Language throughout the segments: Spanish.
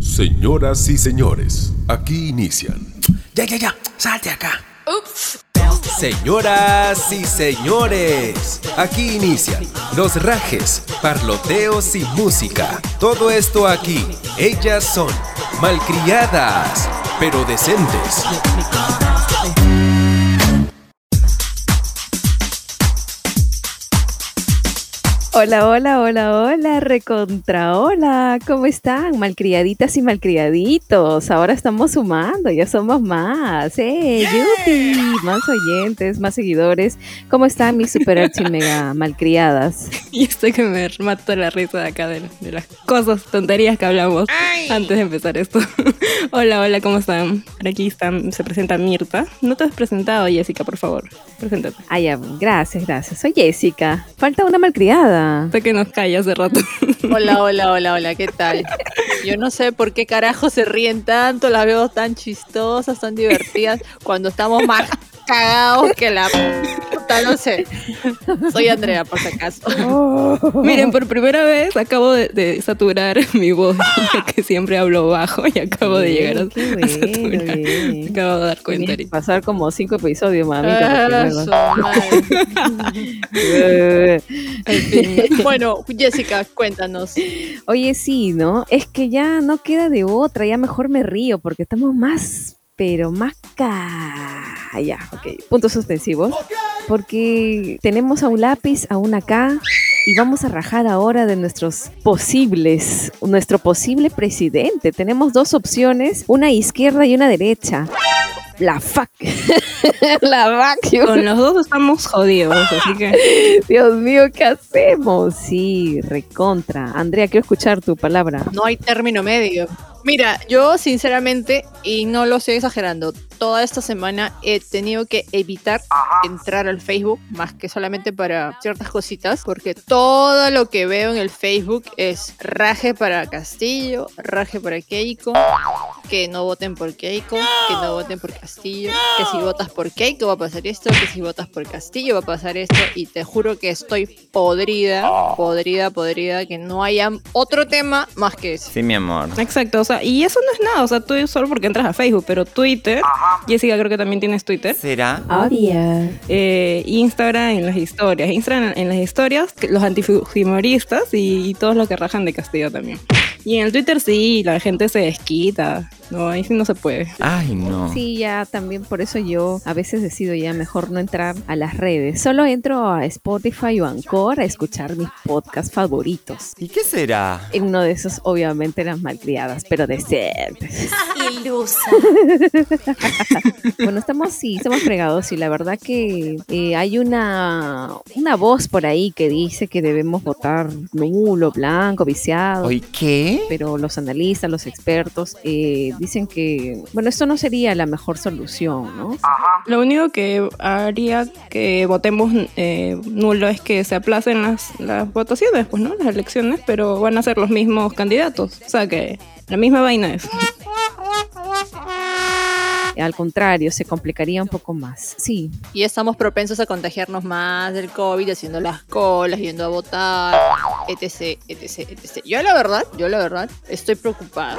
Señoras y señores, aquí inician. Ya, ya, ya, salte acá. Señoras y señores, aquí inician los rajes, parloteos y música. Todo esto aquí. Ellas son malcriadas, pero decentes. Hola, hola, hola, hola, recontra, hola, ¿cómo están? Malcriaditas y malcriaditos, ahora estamos sumando, ya somos más, ¡eh! ¡Yupi! Más oyentes, más seguidores, ¿cómo están mis super archi mega malcriadas? Y estoy que me mato la risa de acá de, de las cosas, tonterías que hablamos antes de empezar esto. hola, hola, ¿cómo están? Por aquí están, se presenta Mirta. No te has presentado, Jessica, por favor, preséntate. Ah, ya, gracias, gracias, soy Jessica, falta una malcriada. Sé que nos calla hace rato. Hola, hola, hola, hola, ¿qué tal? Yo no sé por qué carajo se ríen tanto, las veo tan chistosas, tan divertidas, cuando estamos más cagados que la no sé. Soy Andrea, por si acaso. Miren, por primera vez acabo de, de saturar mi voz, ya que siempre hablo bajo y acabo de llegar a, Qué a bueno, saturar. bien. Me acabo de dar cuenta ahorita. pasar como cinco episodios, mamita. Ah, En fin. Bueno, Jessica, cuéntanos. Oye, sí, ¿no? Es que ya no queda de otra, ya mejor me río porque estamos más, pero más ca... Ya, ok, puntos suspensivos. Porque tenemos a un lápiz, a una K y vamos a rajar ahora de nuestros posibles, nuestro posible presidente. Tenemos dos opciones, una izquierda y una derecha. La fuck. La vacuum. Con los dos estamos jodidos, así que Dios mío, ¿qué hacemos? Sí, recontra. Andrea, quiero escuchar tu palabra. No hay término medio. Mira, yo sinceramente, y no lo estoy exagerando, toda esta semana he tenido que evitar entrar al Facebook, más que solamente para ciertas cositas, porque todo lo que veo en el Facebook es raje para Castillo, raje para Keiko, que no voten por Keiko, que no voten por Castillo, que si votas por Keiko va a pasar esto, que si votas por Castillo va a pasar esto, y te juro que estoy podrida, podrida, podrida, que no haya otro tema más que ese. Sí, mi amor. Exacto, o sea, y eso no es nada, o sea, tú solo porque entras a Facebook, pero Twitter, Jessica creo que también tienes Twitter, ¿Será? Obvio. eh, Instagram en las historias, Instagram en las historias, los antifujimoristas y, y todos los que rajan de Castillo también. Y en el Twitter sí, la gente se desquita, no, ahí sí no se puede. Ay, no. Sí, ya también por eso yo a veces decido ya mejor no entrar a las redes. Solo entro a Spotify o Anchor a escuchar mis podcasts favoritos. ¿Y qué será? En uno de esos, obviamente, las malcriadas, pero decentes. Ilusa. Bueno, estamos, sí, estamos fregados y la verdad que eh, hay una, una voz por ahí que dice que debemos votar nulo, blanco, viciado. ¿Hoy qué? pero los analistas, los expertos, eh, dicen que, bueno, esto no sería la mejor solución, ¿no? Lo único que haría que votemos eh, nulo es que se aplacen las, las votaciones, pues, ¿no? Las elecciones, pero van a ser los mismos candidatos. O sea que la misma vaina es. Al contrario, se complicaría un poco más. Sí, Y estamos propensos a contagiarnos más del COVID, haciendo las colas, yendo a votar, etc, etc, etc. Yo la verdad, yo la verdad, estoy preocupada.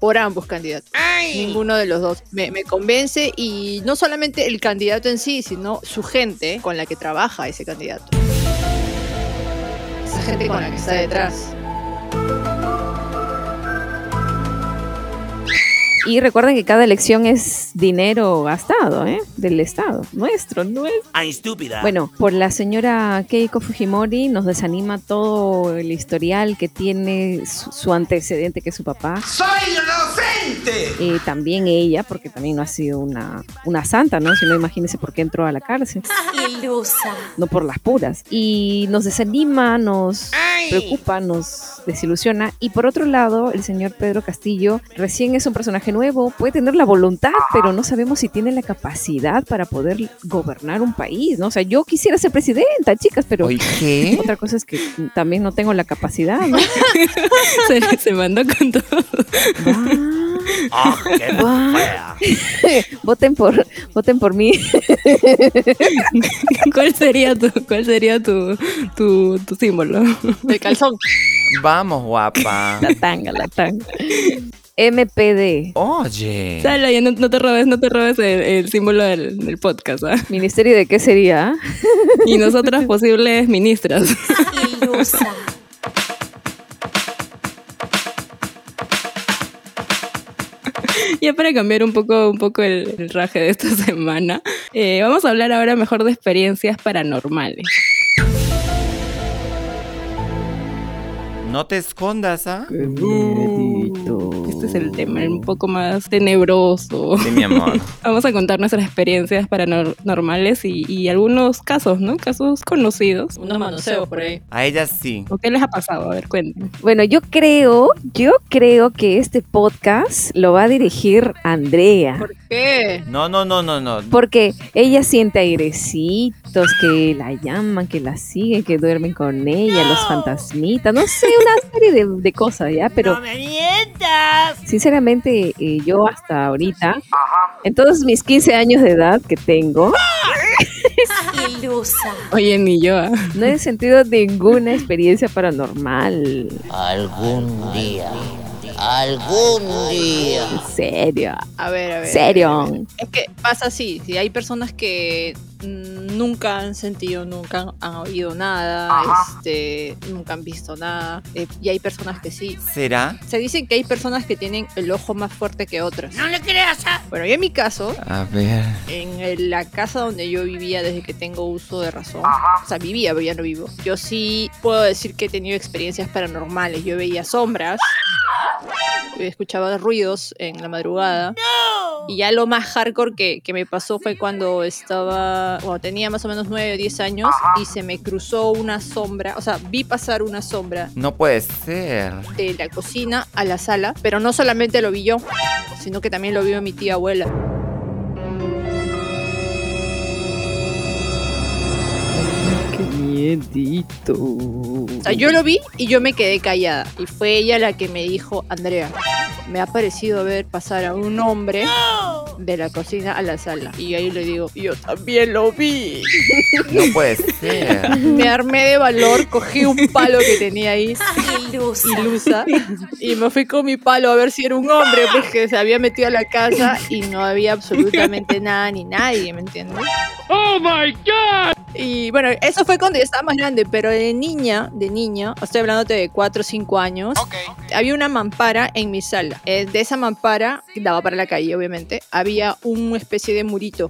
Por ambos candidatos. Ninguno de los dos me, me convence y no solamente el candidato en sí, sino su gente con la que trabaja ese candidato. Esa gente con la que está detrás. Y recuerden que cada elección es dinero gastado, ¿eh? Del Estado, nuestro, nuestro. Ay, estúpida. Bueno, por la señora Keiko Fujimori nos desanima todo el historial que tiene su, su antecedente, que es su papá. ¡Soy inocente! Eh, también ella, porque también no ha sido una, una santa, ¿no? Si no, imagínense por qué entró a la cárcel. Ilusa. no por las puras. Y nos desanima, nos preocupa, nos desilusiona. Y por otro lado, el señor Pedro Castillo recién es un personaje nuevo, puede tener la voluntad, pero no sabemos si tiene la capacidad para poder gobernar un país, ¿no? O sea, yo quisiera ser presidenta, chicas, pero ¿Hoy qué? otra cosa es que también no tengo la capacidad, ¿no? se, se mandó con todo. Ah, voten por, voten por mí. ¿Cuál sería tu, cuál sería tu, tu, tu símbolo? El calzón. Vamos, guapa. La tanga, la tanga. MPD, Oye. Sala, ya no, no te robes, no te robes el, el símbolo del, del podcast, ¿ah? Ministerio de qué sería? Y nosotras posibles ministras. Ilusa. Ya para cambiar un poco, un poco el, el raje de esta semana, eh, vamos a hablar ahora mejor de experiencias paranormales. No te escondas, ¿ah? Este es el tema, un poco más tenebroso. Sí, mi amor. Vamos a contar nuestras experiencias paranormales y, y algunos casos, ¿no? Casos conocidos. Unos manoseos por ahí. A ella sí. ¿O qué les ha pasado? A ver, cuenten. Bueno, yo creo, yo creo que este podcast lo va a dirigir Andrea. ¿Por qué? No, no, no, no, no. Porque ella siente airecitos que la llaman, que la siguen, que duermen con ella, los fantasmitas, no sé, una serie de, de cosas, ¿ya? Pero sinceramente eh, yo hasta ahorita, en todos mis 15 años de edad que tengo, Ilusa. Oye, ni yo. ¿ah? no he sentido ninguna experiencia paranormal. Algún día, algún día. En serio, A ver, a ver. serio. Es que pasa así, si hay personas que nunca han sentido, nunca han, oído nada, este, nunca han visto nada, eh, y hay personas que sí. ¿Será? Se dice que hay personas que tienen el ojo más fuerte que otras. No le creas. Bueno, yo en mi caso, A ver. en el- la casa donde yo vivía desde que tengo uso de razón, o sea, vivía, pero ya no vivo, yo sí puedo decir que he tenido experiencias paranormales. Yo veía sombras, escuchaba ruidos en la madrugada. Y ya lo más hardcore que, que me pasó fue cuando estaba, cuando tenía más o menos 9 o 10 años y se me cruzó una sombra, o sea, vi pasar una sombra No puede ser. de la cocina a la sala, pero no solamente lo vi yo, sino que también lo vio mi tía abuela. O sea, yo lo vi y yo me quedé callada. Y fue ella la que me dijo, Andrea, me ha parecido ver pasar a un hombre de la cocina a la sala. Y ahí le digo, yo también lo vi. No puede ser. Me armé de valor, cogí un palo que tenía ahí, Ilusa. ilusa, y me fui con mi palo a ver si era un hombre, porque se había metido a la casa y no había absolutamente nada ni nadie, ¿me entiendes? Y bueno, eso fue cuando yo estaba más grande, pero de niña, de niña, estoy hablándote de 4 o 5 años, había una mampara en mi sala. Eh, de esa mampara, que daba para la calle, obviamente, había una especie de murito.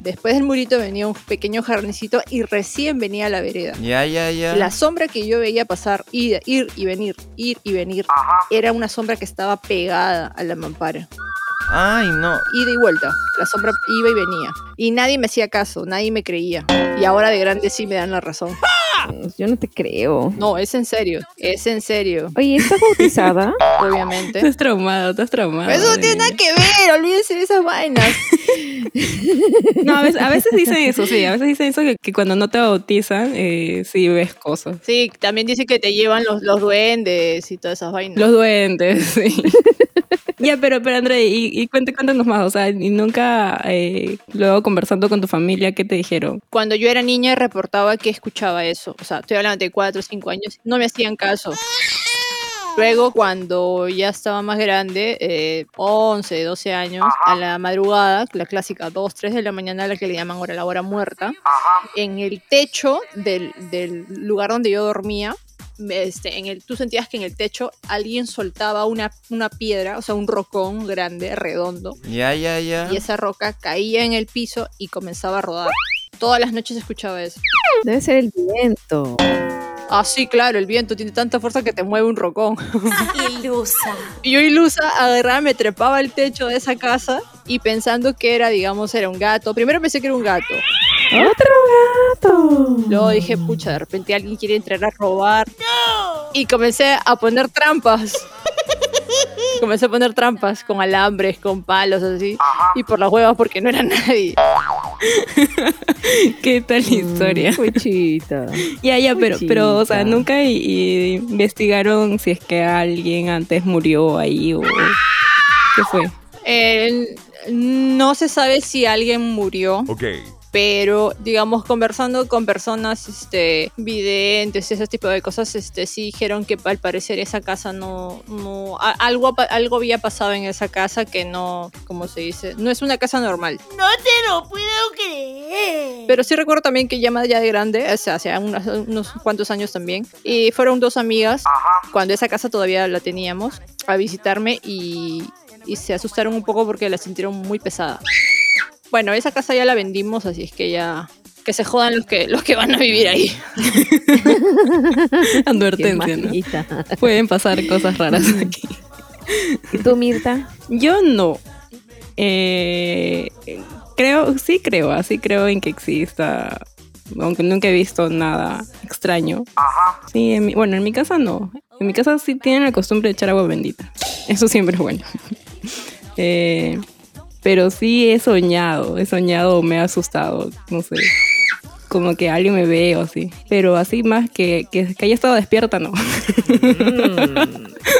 Después del murito venía un pequeño jardincito y recién venía la vereda. Ya, ya, ya. La sombra que yo veía pasar, ir, ir y venir, ir y venir, era una sombra que estaba pegada a la mampara. Ay, no. Ida y vuelta. La sombra iba y venía. Y nadie me hacía caso, nadie me creía. Y ahora de grande sí me dan la razón. Yo no te creo. No, es en serio, es en serio, Oye, ¿estás bautizada? obviamente. Estás traumado, estás traumado. Eso no tiene nada que ver, olvídense de esas vainas. No, a veces, a veces dicen eso, sí. A veces dicen eso que, que cuando no te bautizan, eh, sí ves cosas. Sí, también dice que te llevan los, los duendes y todas esas vainas. Los duendes, sí. ya, pero, pero André, y, y cuente- cuéntanos más. O sea, y nunca, eh, luego conversando con tu familia, ¿qué te dijeron? Cuando yo era niña reportaba que escuchaba eso. O sea, estoy hablando de 4 o 5 años. No me hacían caso. Luego, cuando ya estaba más grande, eh, 11, 12 años, a la madrugada, la clásica 2, 3 de la mañana, la que le llaman ahora la hora muerta, en el techo del, del lugar donde yo dormía, este, en el, tú sentías que en el techo alguien soltaba una, una piedra, o sea, un rocón grande, redondo, Ya, ya, ya. y esa roca caía en el piso y comenzaba a rodar. Todas las noches escuchaba eso. Debe ser el viento. Ah, sí, claro, el viento tiene tanta fuerza que te mueve un rocón. Ilusa. Y yo ilusa, agarraba, me trepaba al techo de esa casa y pensando que era, digamos, era un gato. Primero pensé que era un gato. ¡Otro gato! Luego dije, pucha, de repente alguien quiere entrar a robar. Y comencé a poner trampas. Comencé a poner trampas con alambres, con palos, así. Y por las huevas porque no era nadie. ¿Qué tal la historia? Cuchita. Ya, ya, pero, pero, o sea, Puchita. nunca investigaron si es que alguien antes murió ahí o... ¿Qué fue? Eh, no se sabe si alguien murió, Ok. Pero digamos conversando con personas este videntes ese tipo de cosas este sí dijeron que al parecer esa casa no no a- algo algo había pasado en esa casa que no como se dice no es una casa normal. No te lo puedo creer. pero sí recuerdo también que ya más ya de grande o sea, hace unos, unos cuantos años también y fueron dos amigas cuando esa casa todavía la teníamos a visitarme y y se asustaron un poco porque la sintieron muy pesada bueno esa casa ya la vendimos así es que ya que se jodan los que los que van a vivir ahí Advertencia, ¿no? Pueden pasar cosas raras aquí. ¿Y tú, Mirta? Yo no. Eh, creo, sí creo, así creo en que exista. Aunque nunca he visto nada extraño. Sí, en mi- bueno, en mi casa no. En mi casa sí tienen la costumbre de echar agua bendita. Eso siempre es bueno. Eh, pero sí he soñado, he soñado, me ha asustado, no sé. Como que alguien me ve o así. Pero así más que, que, que haya estado despierta, no.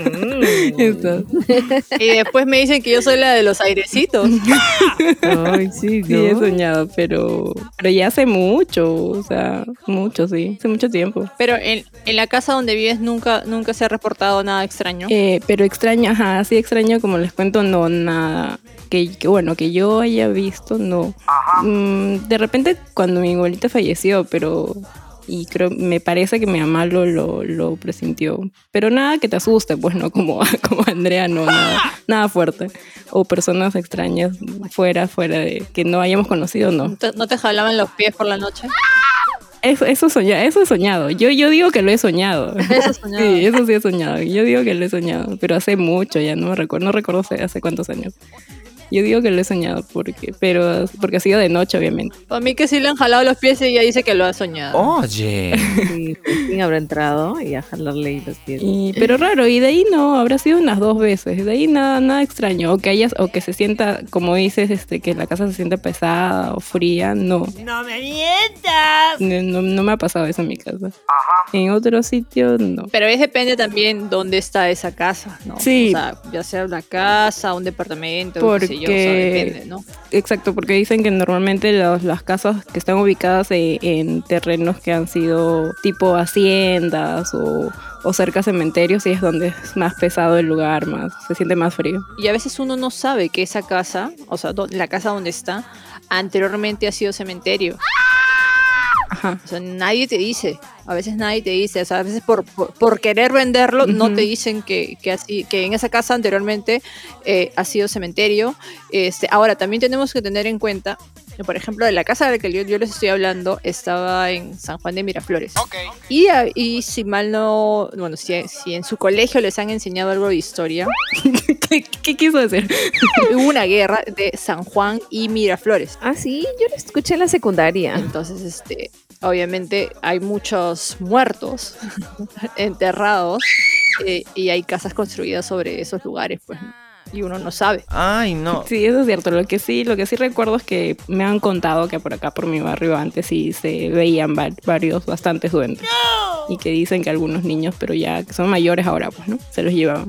Eso. y después me dicen que yo soy la de los airecitos Ay, sí, Sí, he soñado, pero, pero ya hace mucho, o sea, mucho, sí, hace mucho tiempo. pero en, en la casa donde vives nunca nunca se ha reportado nada extraño Eh, pero extraño, ajá, sí extraño, como les cuento, no, nada. Que, que bueno, que yo haya visto, no. Mm, de repente cuando mi abuelita falleció, pero... Y creo, me parece que mi mamá lo, lo, lo presintió. Pero nada que te asuste, pues no, como, como Andrea, no, nada, nada fuerte. O personas extrañas fuera, fuera de que no hayamos conocido, no. ¿No te, jalaban los pies por la noche Eso, eso, soña, eso he soñado. Yo, yo digo que lo he soñado. Eso soñado. Sí, eso sí he soñado. Yo digo que lo he soñado. Pero hace mucho, ya no me recuerdo. No recuerdo hace, hace cuántos años. Yo digo que lo he soñado porque, pero, porque ha sido de noche, obviamente. a mí que sí le han jalado los pies y ella dice que lo ha soñado Oye. Sí, pues, ¿Quién habrá entrado y a jalarle y los pies? Y, pero raro, y de ahí no, habrá sido unas dos veces. De ahí nada, nada extraño. O que hayas, o que se sienta, como dices, este, que la casa se siente pesada o fría, no. No me mientas. No, no- no me ha pasado eso en mi casa. En otro sitio, no. pero es depende también dónde está esa casa no Sí. o sea ya sea una casa un departamento sea, Porque- depende no Exacto, porque dicen que normalmente los- las casas que están ubicadas e- en, terrenos que han sido tipo haciendas o, o cerca cementerios, y es donde es más pesado el lugar, más se siente más frío. y a veces uno no sabe que esa casa o sea la casa donde está anteriormente ha sido cementerio Ajá. O sea, nadie te dice. A veces nadie te dice. O sea, a veces por, por, por querer venderlo, no te dicen que, que, así, que en esa casa anteriormente eh, ha sido cementerio. Este, ahora, también tenemos que tener en cuenta, por ejemplo, de la casa de la que yo, yo les estoy hablando estaba en San Juan de Miraflores. Y, a- y si mal no. Bueno, si, si en su colegio les han enseñado algo de historia, ¿Qué, qué quiso decir? hubo una guerra de San Juan y Miraflores. Ah, sí, yo lo escuché en la secundaria. Entonces, este, obviamente hay muchos muertos enterrados eh, y hay casas construidas sobre esos lugares, pues, ¿no? Y uno no sabe. Ay, no. Sí, eso es cierto. Lo que sí, lo que sí recuerdo es que me han contado que por acá, por mi barrio, antes sí se veían va- varios, bastantes duendes. Y que dicen que algunos niños, pero ya que son mayores ahora, pues, ¿no? Se los llevaban.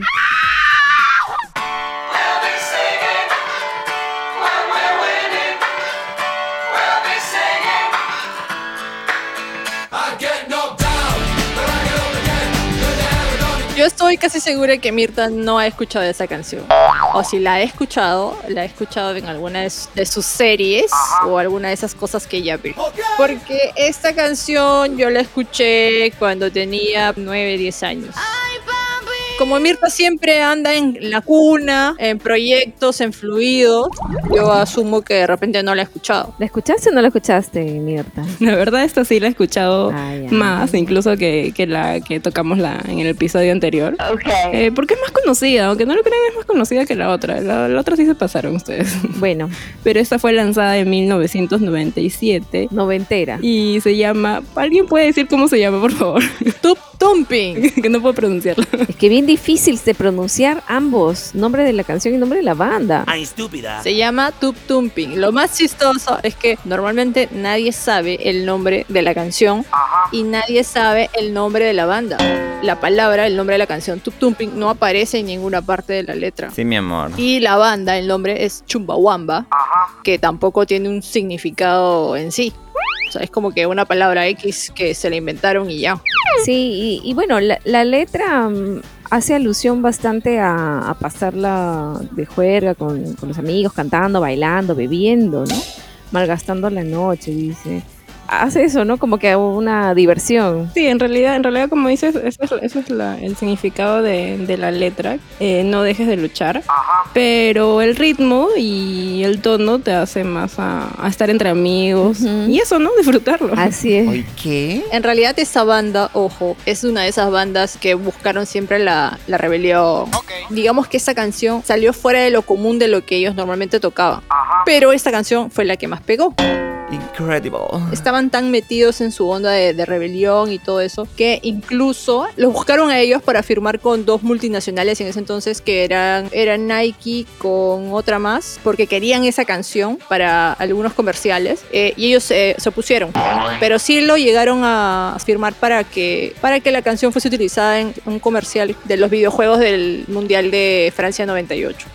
Yo estoy casi segura que Mirta no ha escuchado esa canción. O si la ha escuchado, la ha escuchado en alguna de, su- de sus series o alguna de esas cosas que ella ve. Porque esta canción yo la escuché cuando tenía 9, 10 años. Como Mirta siempre anda en la cuna, en proyectos, en fluidos, yo asumo que de repente no la ha escuchado. ¿La escuchaste o no la escuchaste, Mirta? La verdad, esta sí la he escuchado Ah, ya. más, incluso que, que la que tocamos la, en el episodio anterior. Eh, porque es más conocida, aunque no lo crean, es más conocida que la otra. La, la otra sí se pasaron ustedes. Bueno, Pero esta fue lanzada en 1997 noventera. y se llama. ¿Alguien puede decir cómo se llama, por favor? Tup Tumping. que no puedo pronunciarlo. Es que bien difíciles de pronunciar ambos, nombre de la canción y nombre de la banda. Ay, estúpida. Se llama Tup Tumping. Lo más chistoso es que normalmente nadie sabe el nombre de la canción y nadie sabe el nombre de la banda. La palabra, el nombre de la canción Tup Tumping no aparece en ninguna parte de la letra. Sí, mi amor. Y la banda, el nombre es Chumbawamba, que tampoco tiene un significado en sí. O sea, es como que una palabra X que se la inventaron y ya. Sí, y, y bueno, la, la letra mm, hace alusión bastante a, pasarla de juerga con, con los amigos, cantando, bailando, bebiendo, ¿no? Malgastando la noche, dice. Hace eso, ¿no? Como que una diversión. Sí, en realidad, en realidad como dices, eso es, eso es la- el significado de, de la letra. Eh, no dejes de luchar. Pero el ritmo y el tono te hace más a, a estar entre amigos. Ujú. Y eso, ¿no? Disfrutarlo. Así es. ¿qué? En realidad esa banda, ojo, es una de esas bandas que buscaron siempre la, la rebelión. Digamos que esa canción salió fuera de lo común de lo que ellos normalmente tocaban. Pero esta canción fue la que más pegó. Incredible. Estaban tan metidos en su onda de, de rebelión y todo eso que incluso los buscaron a ellos para firmar con dos multinacionales en ese entonces que eran, eran Nike con otra más porque querían esa canción para algunos comerciales eh, y ellos eh, se opusieron. Pero sí lo llegaron a firmar para que, para que la canción fuese utilizada en un comercial de los videojuegos del Mundial de Francia 98.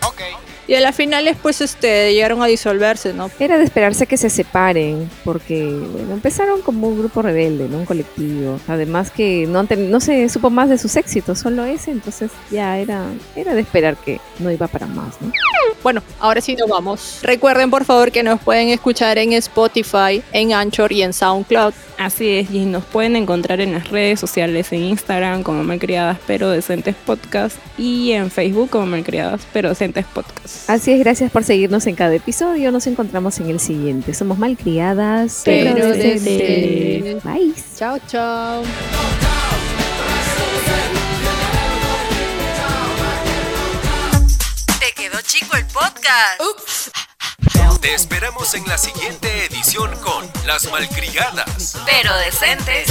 Y a las finales pues este, llegaron a disolverse, ¿no? Era de esperarse que se separen, porque bueno, empezaron como un grupo rebelde, ¿no? Un colectivo. Además que no, no se supo más de sus éxitos, solo ese, entonces ya era, era de esperar que no iba para más, ¿no? Bueno, ahora sí nos vamos. Recuerden por favor que nos pueden escuchar en Spotify, en Anchor y en SoundCloud. Así es, y nos pueden encontrar en las redes sociales, en Instagram como Malcriadas pero Decentes Podcast y en Facebook como Malcriadas pero Decentes Podcast. Así es, gracias por seguirnos en cada episodio. Nos encontramos en el siguiente. Somos malcriadas, pero, Pero decentes. decentes. Bye. Chao, chao. Te quedó chico el podcast. Te esperamos en la siguiente edición con Las Malcriadas. Pero decentes.